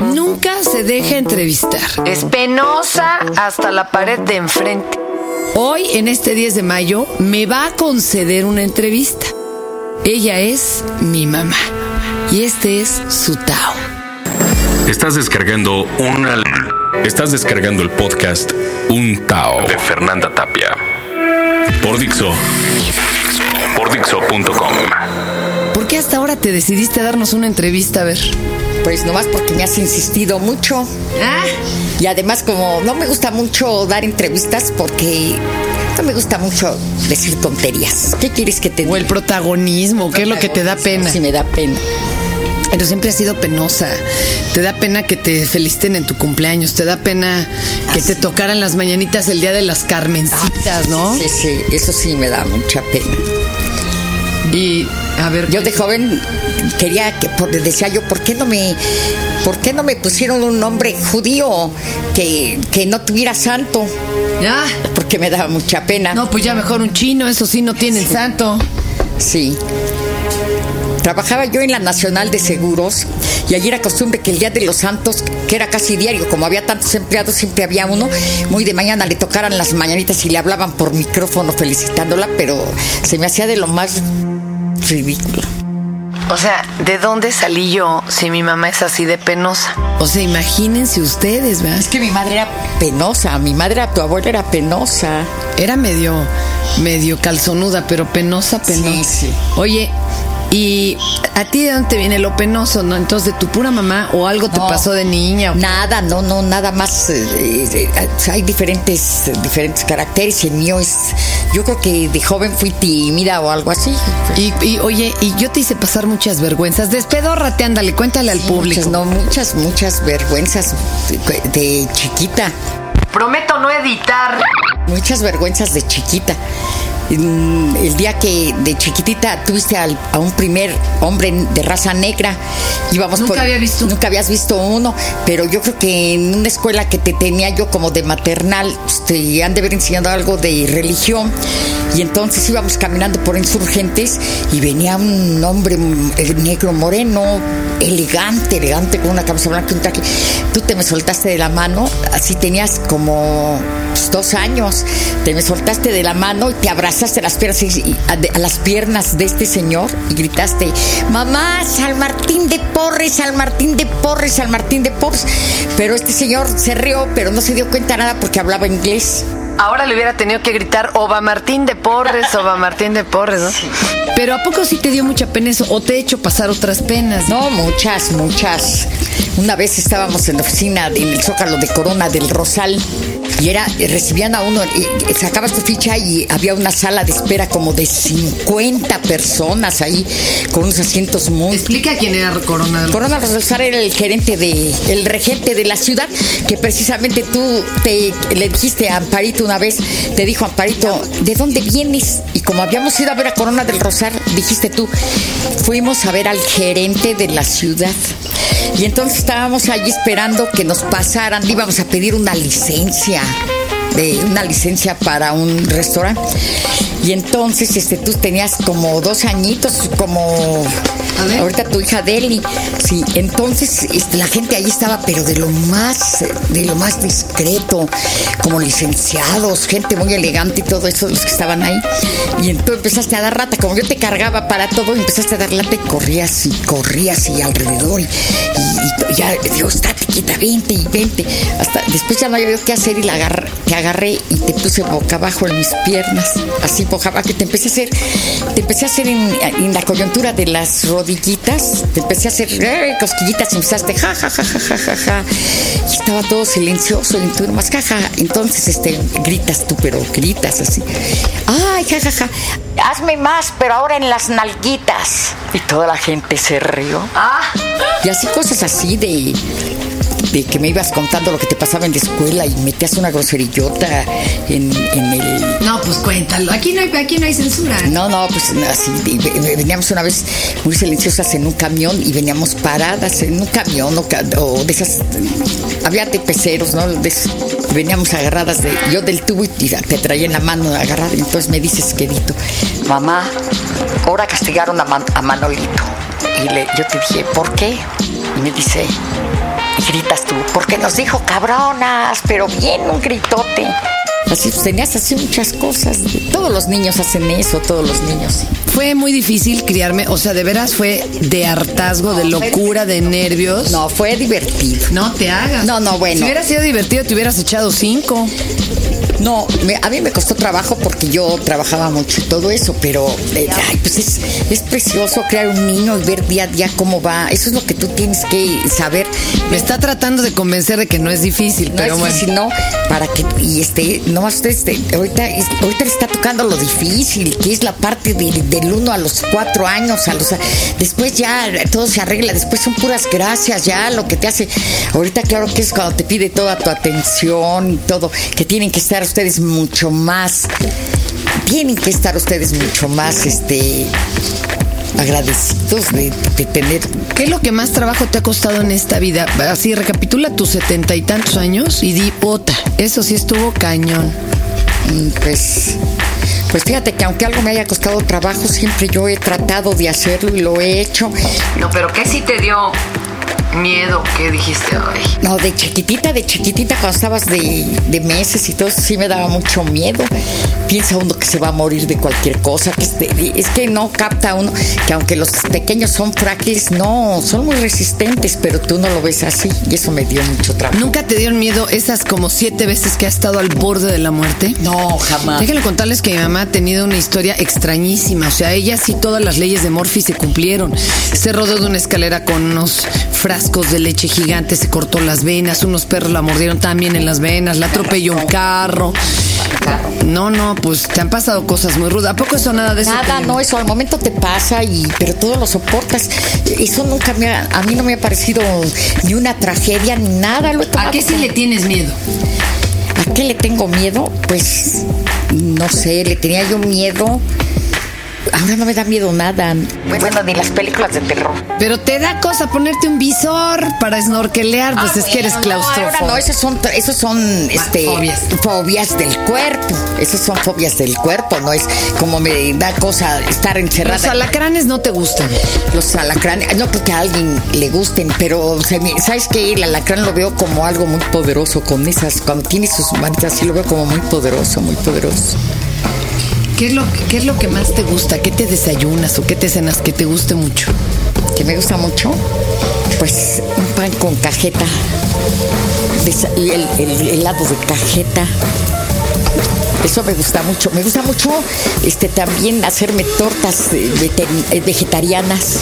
Nunca se deja entrevistar. Es penosa hasta la pared de enfrente. Hoy, en este 10 de mayo, me va a conceder una entrevista. Ella es mi mamá. Y este es su Tao. Estás descargando una... Estás descargando el podcast Un Tao de Fernanda Tapia. Por Dixo. Por Dixo.com. ¿Por qué hasta ahora te decidiste a darnos una entrevista? A ver. Pues nomás porque me has insistido mucho. Ah, Y además como no me gusta mucho dar entrevistas porque no me gusta mucho decir tonterías. ¿Qué quieres que te o diga? el protagonismo, ¿qué es lo que te da pena? Sí me da pena. Pero siempre has sido penosa. Te da pena que te feliciten en tu cumpleaños. Te da pena que te tocaran las mañanitas el día de las Carmencitas, ¿no? Sí, sí, eso sí me da mucha pena. Y, a ver. Yo de joven quería que por- decía yo, ¿por qué no me por qué no me pusieron un nombre judío que, que no tuviera santo? Ya. Porque me daba mucha pena. No, pues ya mejor un chino, eso sí, no tienen santo. Sí. Trabajaba yo en la Nacional de Seguros y allí era costumbre que el Día de los Santos, que era casi diario, como había tantos empleados, siempre había uno, muy de mañana le tocaran las mañanitas y le hablaban por micrófono felicitándola, pero se me hacía de lo más ridículo. O sea, ¿de dónde salí yo si mi mamá es así de penosa? O sea, imagínense ustedes, ¿verdad? Es que mi madre era penosa, mi madre, tu abuela era penosa. Era medio, medio calzonuda, pero penosa, penosa. Sí, sí. Oye, ¿y a ti de dónde te viene lo penoso, no? Entonces, ¿de tu pura mamá o algo te No. pasó de niña? o? Nada, no, no, nada más. eh, eh, hay diferentes, diferentes caracteres el mío es. Yo creo que de joven fui tímida o algo así. Y, y, oye, y yo te hice pasar muchas vergüenzas. Despedórrate, ándale, cuéntale al público. Muchas, no, muchas, muchas vergüenzas de, de chiquita. Prometo no editar. Muchas vergüenzas de chiquita. Mm, El día que de chiquitita tuviste al- a un primer hombre de raza negra, íbamos Nunca había visto. Nunca habías visto uno, pero yo creo que en una escuela que te tenía yo como de maternal, pues, te han de haber enseñado algo de religión. Y entonces íbamos caminando por insurgentes y venía un hombre negro moreno, elegante, elegante, con una camisa blanca y un traje. Tú te me soltaste de la mano, así tenías como pues, dos años. Te me soltaste de la mano y te abrazaste a las piernas, y- a, de- a las piernas de este señor y gritaste, mamá, San Martín de Porres, San Martín de Porres, San Martín de Porres. Pero este señor se rió, pero no se dio cuenta nada porque hablaba inglés. Ahora le hubiera tenido que gritar Oba Martín de Porres, Oba Martín de Porres, ¿no? Pero ¿a poco sí te dio mucha pena eso? ¿O te he hecho pasar otras penas? No, muchas, muchas. Una vez estábamos en la oficina en el Zócalo de Corona del Rosal y era recibían a uno, y sacabas tu ficha y había una sala de espera como de 50 personas ahí con unos asientos muy Explica quién era Corona. Corona Rosal era el gerente de, el regente de la ciudad, que precisamente tú te, le dijiste a Amparito una vez, te dijo Amparito, ¿de dónde vienes? Y como habíamos ido a ver a Corona del Rosal, dijiste tú, fuimos a ver al gerente de la ciudad. Y entonces estábamos allí esperando que nos pasaran, íbamos a pedir una licencia de una licencia para un restaurante. Y entonces este, tú tenías como dos añitos, como ahorita tu hija Deli. Sí, entonces este, la gente allí estaba, pero de lo más, de lo más discreto, como licenciados, gente muy elegante y todo eso, los que estaban ahí. Y entonces empezaste a dar rata, como yo te cargaba para todo, empezaste a dar lata y corrías y corrías y alrededor. Y, y- y ya, digo, estate quieta, vente y vente. Hasta después ya no había qué hacer y la agarré, te agarré y te puse boca abajo en mis piernas, así boca abajo, y te empecé a hacer, te empecé a hacer en, en la coyuntura de las rodillitas, te empecé a hacer eh, cosquillitas y empezaste ja, ja, ja, ja, ja, ja, ja. Y estaba todo silencioso y tú nomás, ja, ja. Entonces, este, gritas tú, pero gritas así. Ay, ja, ja, ja. Hazme más, pero ahora en las nalguitas. Y toda la gente se rió. Y así cosas así de, de que me ibas contando lo que te pasaba en la escuela y metías una groserillota en, en el... No, pues cuéntalo. Aquí no hay, aquí no hay censura. No, no, pues así, veníamos una vez muy silenciosas en un camión y veníamos paradas en un camión o, o de esas, había de peceros, ¿no? De esos, veníamos agarradas de, yo del tubo y te traía en la mano agarrada y entonces me dices, querido, mamá, ahora castigaron a, Man- a Manolito. Y le, yo te dije, ¿por qué? Y me dice, y gritas tú, porque nos dijo cabronas, pero bien un gritote. Así pues, tenías así muchas cosas. Todos los niños hacen eso, todos los niños. Fue muy difícil criarme, o sea, de veras fue de hartazgo, de locura, de nervios. No, fue divertido. No te hagas. No, no, bueno. Si hubiera sido divertido, te hubieras echado cinco. No, me- a mí me costó trabajo porque yo trabajaba mucho y todo eso, pero eh, ay, pues es, es precioso crear un niño y ver día a día cómo va. Eso es lo que tú tienes que saber. Me está tratando de convencer de que no es difícil, No pero es bueno. no, para que, y este, no usted, este, ahorita, ahorita le está tocando lo difícil, que es la parte de- del uno a los cuatro años, a los, después ya todo se arregla, después son puras gracias, ya lo que te hace, ahorita claro que es cuando te pide toda tu atención y todo, que tienen que estar ustedes mucho más, tienen que estar ustedes mucho más, este, agradecidos de, de tener ¿Qué es lo que más trabajo te ha costado en esta vida? Así, recapitula tus setenta y tantos años y di, puta, eso sí estuvo cañón. Mm, Pues, pues fíjate que aunque algo me haya costado trabajo, siempre yo he tratado de hacerlo y lo he hecho. No, pero ¿qué sí te dio miedo? ¿Qué dijiste? Ay, No, de chiquitita, de chiquitita, cuando estabas de, de meses y todo eso, sí me daba mucho miedo. Piensa uno que se va a morir de cualquier cosa. Que este- es que no capta uno que aunque los pequeños son frágiles, no, son muy resistentes, pero tú no lo ves así. Y eso me dio mucho trabajo. ¿Nunca te dieron miedo esas como siete veces que has estado al borde de la muerte? No, jamás. Déjenme contarles que mi mamá ha tenido una historia extrañísima. O sea, ella sí todas las leyes de Morphy se cumplieron. Se rodó de una escalera con unos frascos de leche gigantes, se cortó las venas, unos perros la mordieron también en las venas, la atropelló un carro. No, no, pues te han pasado cosas muy rudas. ¿A poco eso nada de eso? Nada, no, eso al momento te pasa y pero todo lo soportas. Eso nunca me ha, a mí no me ha parecido ni una tragedia ni nada. Lo ¿A qué sí le tienes miedo? ¿A qué le tengo miedo? Pues no sé, le tenía yo miedo. Ahora no me da miedo nada. Bueno, ni las películas de terror. Pero te da cosa ponerte un visor para snorkelear, pues es que eres Ah, No, claustrofóbico. no, esos son, esos son este, fobias. fobias del cuerpo. Esas son fobias del cuerpo, no es como me da cosa estar encerrada. Los alacranes no te gustan. Los alacranes, no creo que a alguien le gusten, pero ¿sabes qué? El alacrán lo veo como algo muy poderoso, con esas, cuando tiene sus manitas, sí lo veo como muy poderoso, muy poderoso. ¿Qué es, lo, ¿Qué es lo que más te gusta? ¿Qué te desayunas o qué te cenas que te guste mucho? Que me gusta mucho, pues un pan con cajeta, y el, el helado de cajeta. Eso me gusta mucho. Me gusta mucho este también hacerme tortas eh, vegetarianas.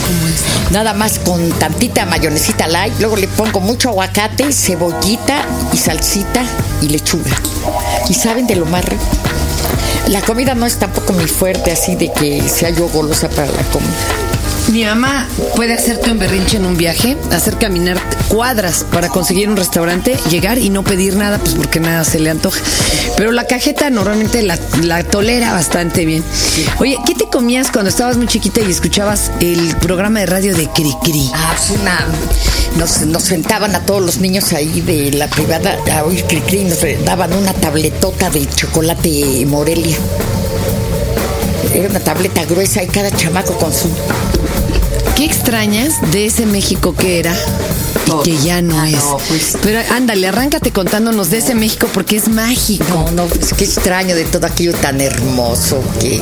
Nada más con tantita mayonesita light. Luego le pongo mucho aguacate, cebollita y salsita y lechuga. Y saben de lo más rico. La comida no es tampoco muy fuerte así de que sea yo golosa para la comida. Mi mamá puede hacerte un berrinche en un viaje, hacer caminar cuadras para conseguir un restaurante, llegar y no pedir nada, pues porque nada se le antoja. Pero la cajeta normalmente la, tolera bastante bien. Oye, ¿qué te comías cuando estabas muy chiquita y escuchabas el programa de radio de Cricri? Ah, pues una. Nos, nos sentaban a todos los niños ahí de la privada a oír cri y nos daban una tabletota de chocolate Morelia. Era una tableta gruesa y cada chamaco con su. ¿Qué extrañas de ese México que era y que ya no Ah, es? no, pues. Pero ándale, arráncate contándonos de ese México porque es mágico. No, no, es que extraño de todo aquello tan hermoso que.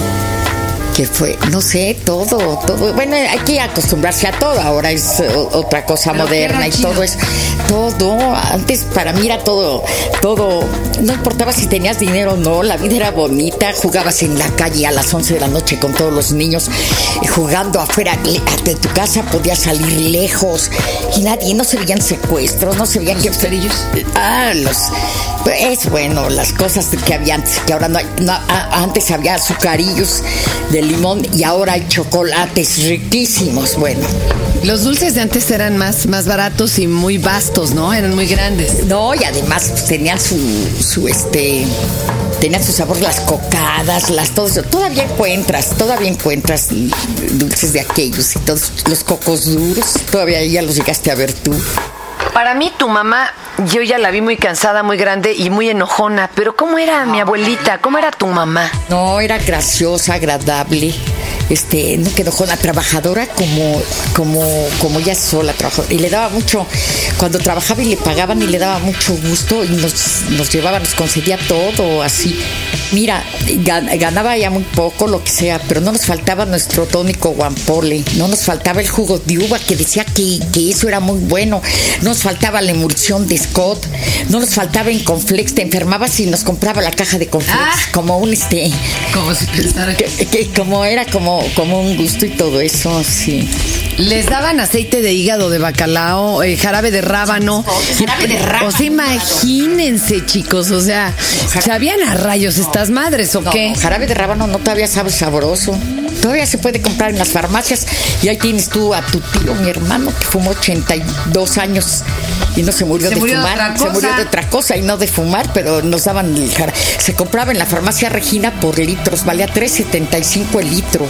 Que fue, no sé, todo, todo. Bueno, hay que acostumbrarse a todo. Ahora es eh, otra cosa Pero moderna y todo es todo. Antes para mí era todo, todo. No importaba si tenías dinero o no, la vida era bonita. Jugabas en la calle a las 11 de la noche con todos los niños, eh, jugando afuera de tu casa, podías salir lejos y nadie, no se veían secuestros, no se veían que. Ah, los. Es bueno, las cosas que había antes, que ahora no hay. no, antes había azucarillos de limón y ahora hay chocolates riquísimos. Bueno, Los dulces de antes eran más, más baratos y muy vastos, ¿no? Eran muy grandes. no, y además pues, tenían su, su este. Tenían su sabor las cocadas, las todo eso. Todavía encuentras, todavía encuentras dulces de aquellos y todos los cocos duros. Todavía ya los llegaste a ver tú. Para mí, tu mamá, yo ya la vi muy cansada, muy grande y muy enojona. Pero ¿cómo era mi abuelita? ¿Cómo era tu mamá? No, era graciosa, agradable. Este, no quedó con la trabajadora como, como, como ella sola trabajó. Y le daba mucho cuando trabajaba y le pagaban y le daba mucho gusto y nos, nos llevaba, nos concedía todo así. Mira, gan- ganaba ya muy poco, lo que sea, pero no nos faltaba nuestro tónico guampole, no nos faltaba el jugo de uva que decía que, que eso era muy bueno, no nos faltaba la emulsión de Scott, no nos faltaba en Conflex, te enfermabas y nos compraba la caja de Conflex, Ah. como un este, Como si pensara que, que como era como, como un gusto y todo eso, sí. Les daban aceite de hígado de bacalao, eh, jarabe de rábano. Jarabe de rábano. O sea, imagínense, chicos. O sea, ¿sabían a rayos estas madres o qué? No, jarabe de rábano no todavía sabe sabroso. Todavía se puede comprar en las farmacias y ahí tienes tú a tu tío, mi hermano, que fumó 82 años y no se murió Se de murió fumar. se murió de otra cosa y no de fumar, pero nos daban el jarabe. Se compraba en la farmacia Regina por litros, valía 3.75 el litro.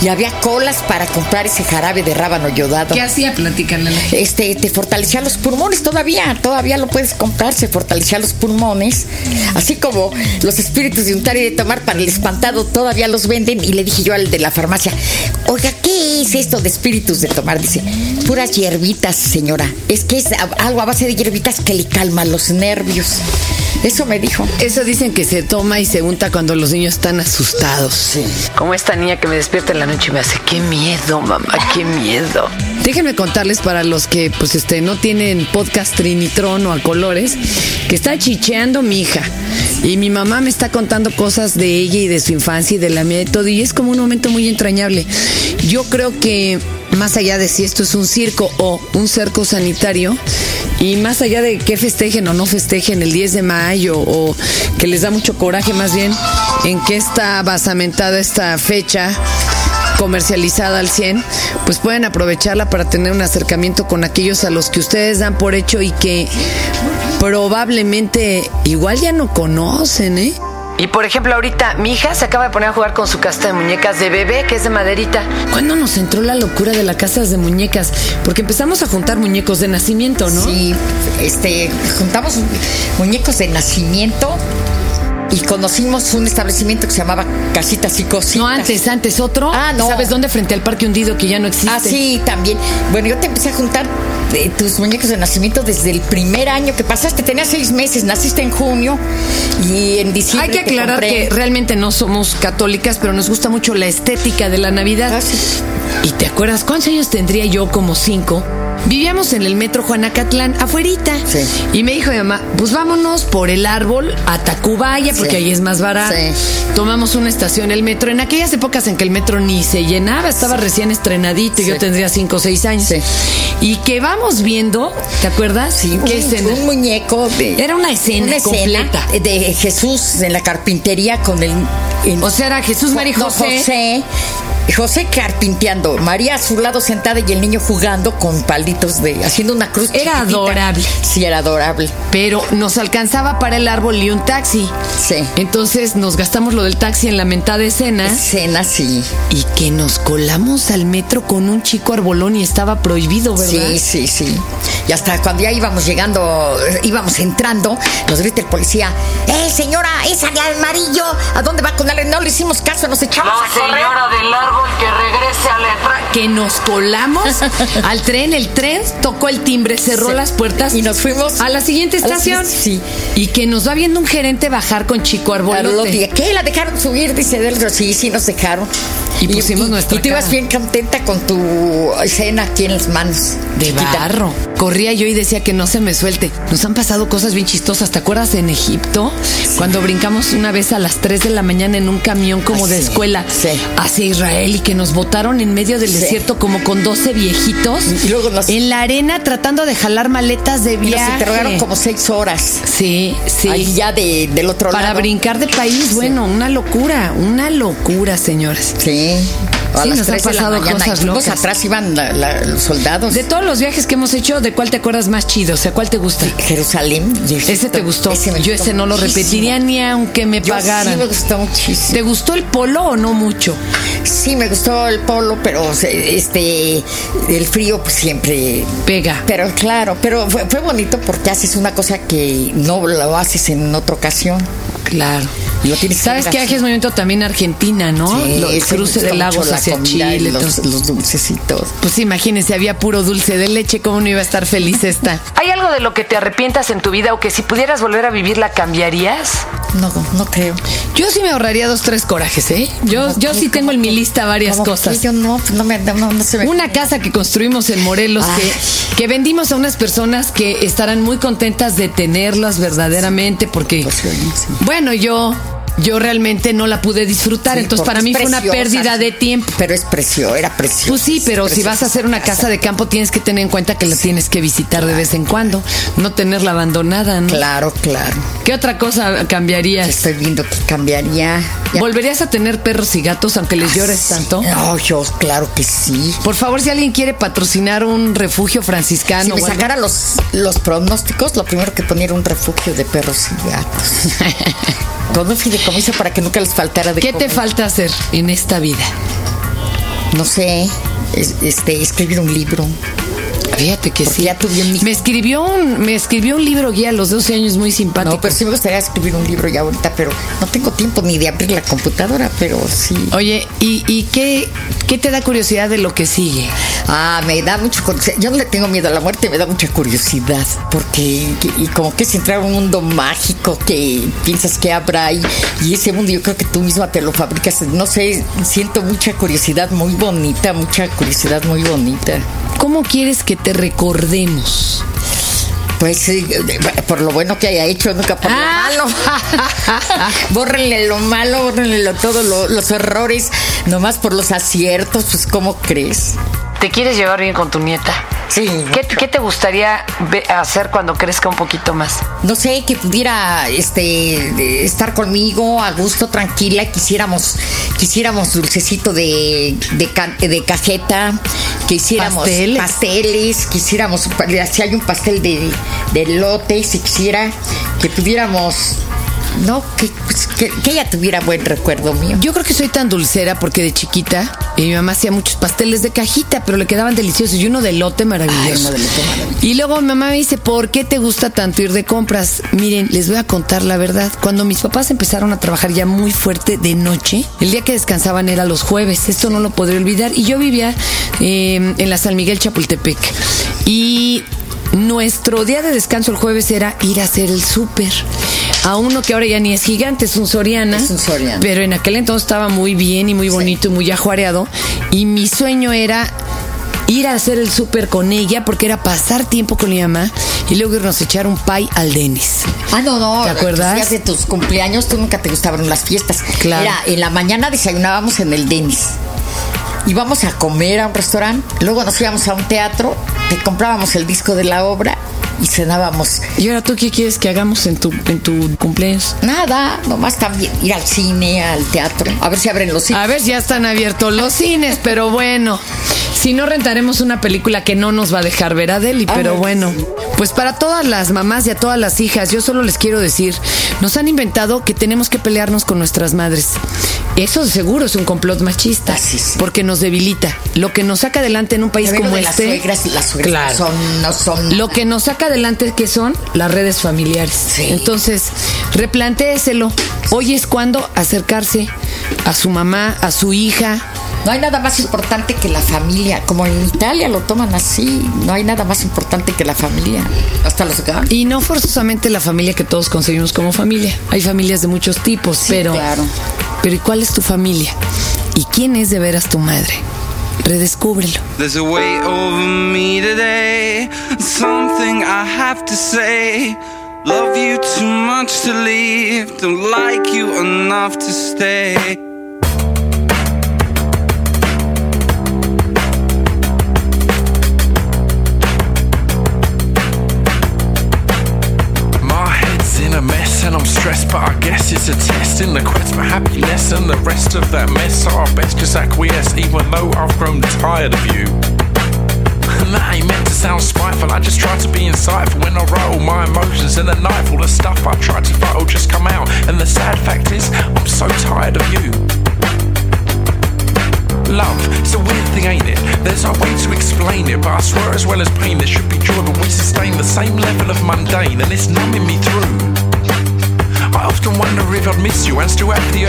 Y había colas para comprar ese jarabe de rábano yodado. ¿Qué hacía? Platícanle. Este, te fortalecía los pulmones todavía, todavía lo puedes comprar, se fortalecía los pulmones, así como los espíritus de untar y de tomar para el espantado todavía los venden y le dije yo al de la farmacia, oiga, ¿qué es esto de espíritus de tomar? Dice, puras hierbitas, señora, es que es algo a base de hierbitas que le calma los nervios. Eso me dijo. Eso dicen que se toma y se unta cuando los niños están asustados. Como esta niña que me despierta en la noche y me hace, qué miedo, mamá, qué miedo. Déjenme contarles para los que pues este no tienen podcast Trinitron o a colores, que está chicheando mi hija. Y mi mamá me está contando cosas de ella y de su infancia y de la mía y todo. Y es como un momento muy entrañable. Yo creo que más allá de si esto es un circo o un cerco sanitario, y más allá de que festejen o no festejen el 10 de mayo, o que les da mucho coraje más bien, en que está basamentada esta fecha comercializada al 100, pues pueden aprovecharla para tener un acercamiento con aquellos a los que ustedes dan por hecho y que probablemente igual ya no conocen, ¿eh? Y por ejemplo, ahorita mi hija se acaba de poner a jugar con su casta de muñecas de bebé, que es de maderita. ¿Cuándo nos entró la locura de las casas de muñecas? Porque empezamos a juntar muñecos de nacimiento, ¿no? Sí, este, juntamos muñecos de nacimiento y conocimos un establecimiento que se llamaba Casitas y Cositas. No, antes, antes otro. Ah, no. ¿Sabes dónde? Frente al Parque Hundido, que ya no existe. Ah, sí, también. Bueno, yo te empecé a juntar eh, tus muñecos de nacimiento desde el primer año que pasaste. Tenías seis meses, naciste en junio y en diciembre. Hay que aclarar que realmente no somos católicas, pero nos gusta mucho la estética de la Navidad. Sí. ¿Y te acuerdas cuántos años tendría yo? Como cinco. Vivíamos en el metro Juanacatlán, afuerita. Sí. Y me dijo mi mamá, pues vámonos por el árbol a Tacubaya, porque Sí. ahí es más barato. Sí. Tomamos una estación, el metro. En aquellas épocas en que el metro ni se llenaba, estaba recién estrenadito, y yo tendría cinco o seis años. Sí. Y que vamos viendo, ¿te acuerdas? Sí, ¿Qué un, escena? un muñeco de. Era una escena una escena completa. de Jesús en la carpintería con el. O sea, era Jesús, María No, José. José. José carpinteando, María a su lado sentada y el niño jugando con palitos de. haciendo una cruz. Era chiquitita. adorable. Sí, era adorable. Pero nos alcanzaba para el árbol y un taxi. Sí. Entonces nos gastamos lo del taxi en la mentada escena Escena, sí. y que nos colamos al metro con un chico arbolón y estaba prohibido, ¿verdad? Sí, sí, sí. Y hasta cuando ya íbamos llegando, íbamos entrando, nos grita el policía, ¡Eh, señora, esa de amarillo! ¿A dónde va con él? No le hicimos caso, nos echamos a correr. del árbol que regrese a la Que nos colamos al tren, el tren tocó el timbre, cerró Sí. las puertas Y nos fuimos a la siguiente la estación. siguiente, Y que nos va viendo un gerente bajar con chico Arbolote. ¿Qué? ¿La dejaron subir? Dice Delro. Sí, sí, nos dejaron. Y pusimos nuestra Y tú ibas bien contenta con tu escena aquí en las manos. De barro. Corría yo y decía que no se me suelte. Nos han pasado cosas bien chistosas. ¿Te acuerdas en Egipto? Cuando brincamos una vez a las 3 de la mañana en un camión como Ah, de sí, escuela sí. hacia Israel y que nos botaron en medio del desierto como con 12 viejitos Y luego nos- en la arena tratando de jalar maletas de Y viaje. nos interrogaron como seis horas. Sí, sí. Ahí ya de- del otro Para lado. brincar de país, bueno, una locura, una locura, señores. Sí. A Sí, las nos han tres de la pasado mañana. cosas locas. atrás iban la- la- los soldados. De todos los viajes que hemos hecho, ¿de cuál te acuerdas más chido? O sea, ¿cuál te gusta? Jerusalén. y Ese te gustó. Ese Yo ese no lo repetiría ni aunque me Yo pagaran. Sí, me gustó muchísimo. ¿Te gustó el polo o no mucho? Sí, me gustó el polo, pero este el frío pues siempre Pega. pero claro, pero fue, fue bonito porque haces una cosa que no lo haces en otra ocasión. Claro. ¿Sabes así. viaje es movimiento también Argentina, no? Sí, Lo- el sí, me cruce gusta de lagos la hacia y Chile. Los, los dulces y todo. Pues imagínense, había puro dulce de leche, ¿cómo no iba a estar feliz esta? ¿Hay algo de lo que te arrepientas en tu vida o que si pudieras volver a vivirla cambiarías? No, no creo. Yo sí me ahorraría dos, tres corajes, ¿eh? Yo, yo sí tengo en mi lista varias ¿Cómo cosas. que Yo no, pues no me, no, no se me. Una casa que construimos en Morelos que, que vendimos a unas personas que estarán muy contentas de tenerlas verdaderamente porque, Pues sí. bueno, yo, yo realmente no la pude disfrutar, Sí, entonces para mí fue una pérdida de tiempo. Pero es precioso, era precioso. Pues sí, pero si vas a hacer una casa de campo tienes que tener en cuenta que la tienes que visitar de vez en cuando, no tenerla abandonada, ¿no? Claro, claro. ¿Qué otra cosa cambiarías? Estoy viendo que cambiaría. Ya- ¿Volverías a tener perros y gatos aunque les llores Sí. tanto? No, yo, claro que sí. Por favor, si alguien quiere patrocinar un refugio franciscano Si me sacara los, los pronósticos, lo primero que ponía era un refugio de perros y gatos. Con un fideicomiso para que nunca les faltara de ¿Qué te comer. falta hacer en esta vida? No sé, es- este, escribir un libro. Fíjate que sí. ya tuve. Me escribió un, me escribió un libro guía a los 12 años muy simpático. No, pero sí me gustaría escribir un libro ya ahorita, pero no tengo tiempo ni de abrir la computadora, pero sí. Oye, ¿y, y qué, qué te da curiosidad de lo que sigue? Ah, me da mucho curiosidad. Yo no le tengo miedo a la muerte, me da mucha curiosidad. Porque, y como que es entrar a un mundo mágico que piensas que habrá ahí. Y ese mundo yo creo que tú misma te lo fabricas. No sé, siento mucha curiosidad muy bonita, mucha curiosidad muy bonita. ¿Cómo quieres que te recordemos? Pues sí, por lo bueno que haya hecho, nunca por Ah. lo malo. bórrenle lo malo, bórrenle lo, todo, lo- los errores, nomás por los aciertos, pues ¿cómo crees? ¿Te quieres llevar bien con tu nieta? Sí. ¿Qué, qué te gustaría hacer cuando crezca un poquito más? No sé, que pudiera este estar conmigo a gusto, tranquila, quisiéramos, quisiéramos dulcecito de, de, de cajeta, que hiciéramos Pasteles. pasteles, quisiéramos, si hay un pastel de, de lote, si quisiera, que pudiéramos, no, que, pues, que, que ella tuviera buen recuerdo mío. Yo creo que soy tan dulcera porque de chiquita eh, mi mamá hacía muchos pasteles de cajita, pero le quedaban deliciosos y uno de lote maravilloso. Ay, uno de elote maravilloso. Y luego mi mamá me dice, ¿por qué te gusta tanto ir de compras? Miren, les voy a contar la verdad. Cuando mis papás empezaron a trabajar ya muy fuerte de noche, el día que descansaban era los jueves. Esto no lo podré olvidar. Y yo vivía eh, en la San Miguel Chapultepec. Y nuestro día de descanso el jueves era ir a hacer el súper. A uno que ahora ya ni es gigante, es un Soriana. Es un Soriana. Pero en aquel entonces estaba muy bien y muy bonito y muy ajuareado. Y mi sueño era ir a hacer el súper con ella porque era pasar tiempo con mi mamá y luego irnos a echar un pie al Denis. Ah, no, no. ¿Te acuerdas? De tus cumpleaños, tú nunca te gustaban las fiestas. Claro. Era, en la mañana desayunábamos en el Denis. Íbamos a comer a un restaurante, luego nos íbamos a un teatro, te comprábamos el disco de la obra y cenábamos. ¿Y ahora tú qué quieres que hagamos en tu, en tu cumpleaños? Nada, nomás también ir al cine, al teatro, a ver si abren los cines. A ver, ya están abiertos los cines, pero bueno. Si no rentaremos una película que no nos va a dejar ver a Deli, pero bueno. Pues para todas las mamás y a todas las hijas, yo solo les quiero decir, nos han inventado que tenemos que pelearnos con nuestras madres. Eso seguro es un complot machista, Ah, sí, sí. porque nos debilita. Lo que nos saca adelante en un país como de las este, suegras, las suegras Claro. no son, no son. lo que nos saca adelante que son las redes familiares. Sí. Entonces, replantéeselo. Hoy es cuando acercarse a su mamá, a su hija. No hay nada más importante que la familia. Como en Italia lo toman así. No hay nada más importante que la familia. Hasta los. Y no forzosamente la familia que todos concebimos como familia. Hay familias de muchos tipos, pero. claro. Pero ¿y cuál es tu familia? ¿Y quién es de veras tu madre? Redescúbrelo. There's a weight over me today. Something I have to say. Love you too much to leave. Don't like you enough to stay. My head's in a mess and I'm stressed, but I guess it's a test in the quest for happiness. And the rest of that mess are best just acquiesce, even though I've grown tired of you. And that ain't meant to sound spiteful, I just try to be insightful when I roll my emotions in the night. All the stuff I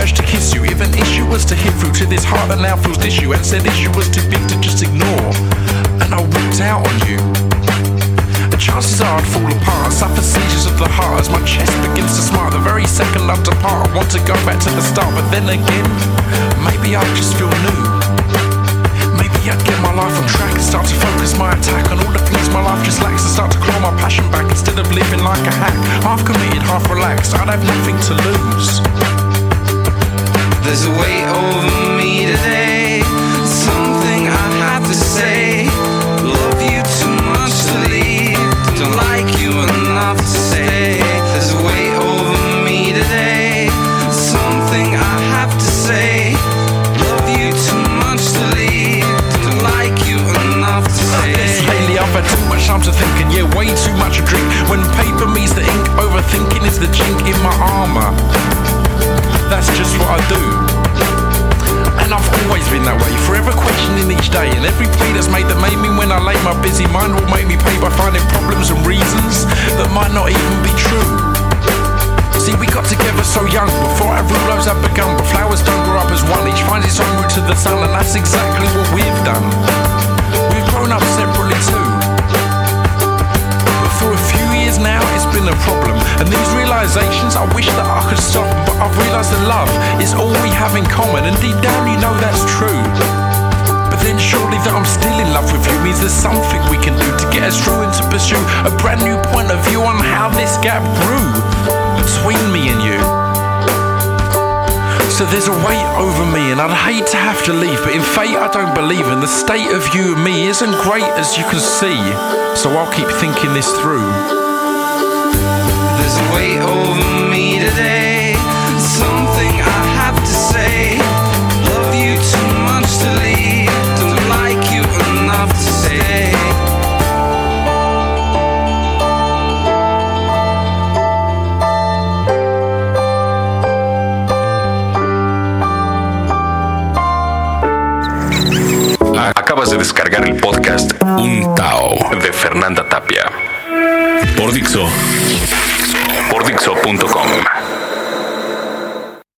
urge to kiss you. If an issue was to hit through to this heart that now feels issue and said issue was too big to just ignore, and I walked out on you. The chances are I'd fall apart, suffer seizures of the heart as my chest begins to smart. The very second I depart, I want to go back to the start, but then again, maybe I just feel new. Maybe I'd get my life on track and start to focus my attack on all the things my life just lacks and start to claw my passion back instead of living like a hack. Half committed, half relaxed, I'd have nothing to lose. There's a weight over me today. Something I have to say. Love you too much to leave. Don't like you enough to stay. There's a weight over me today. Something I have to say. Love you too much to leave. Don't like you enough to stay. lately I've had too much time to think and yeah, way too much to drink. When paper meets the ink, overthinking is the chink in my armor. That's just what I do. And I've always been that way, forever questioning each day. And every plea that's made that made me when I lay my busy mind will make me pay by finding problems and reasons that might not even be true. See, we got together so young, before real lives had begun. But flowers don't grow up as one, each finds its own route to the sun, and that's exactly what we've done. We've grown up separately now, a problem. And these realizations, I wish that I could stop, but I've realized that love is all we have in common, and deep down, you know that's true. But then surely that I'm still in love with you means there's something we can do to get us through and to pursue a brand new point of view on how this gap grew between me and you. So there's a weight over me, and I'd hate to have to leave, but in fate I don't believe, and the state of you and me isn't great as you can see. So I'll keep thinking this through. Acabas de descargar el podcast Un Tao de Fernanda Tapia. Por Dixo. Por Dixo.com.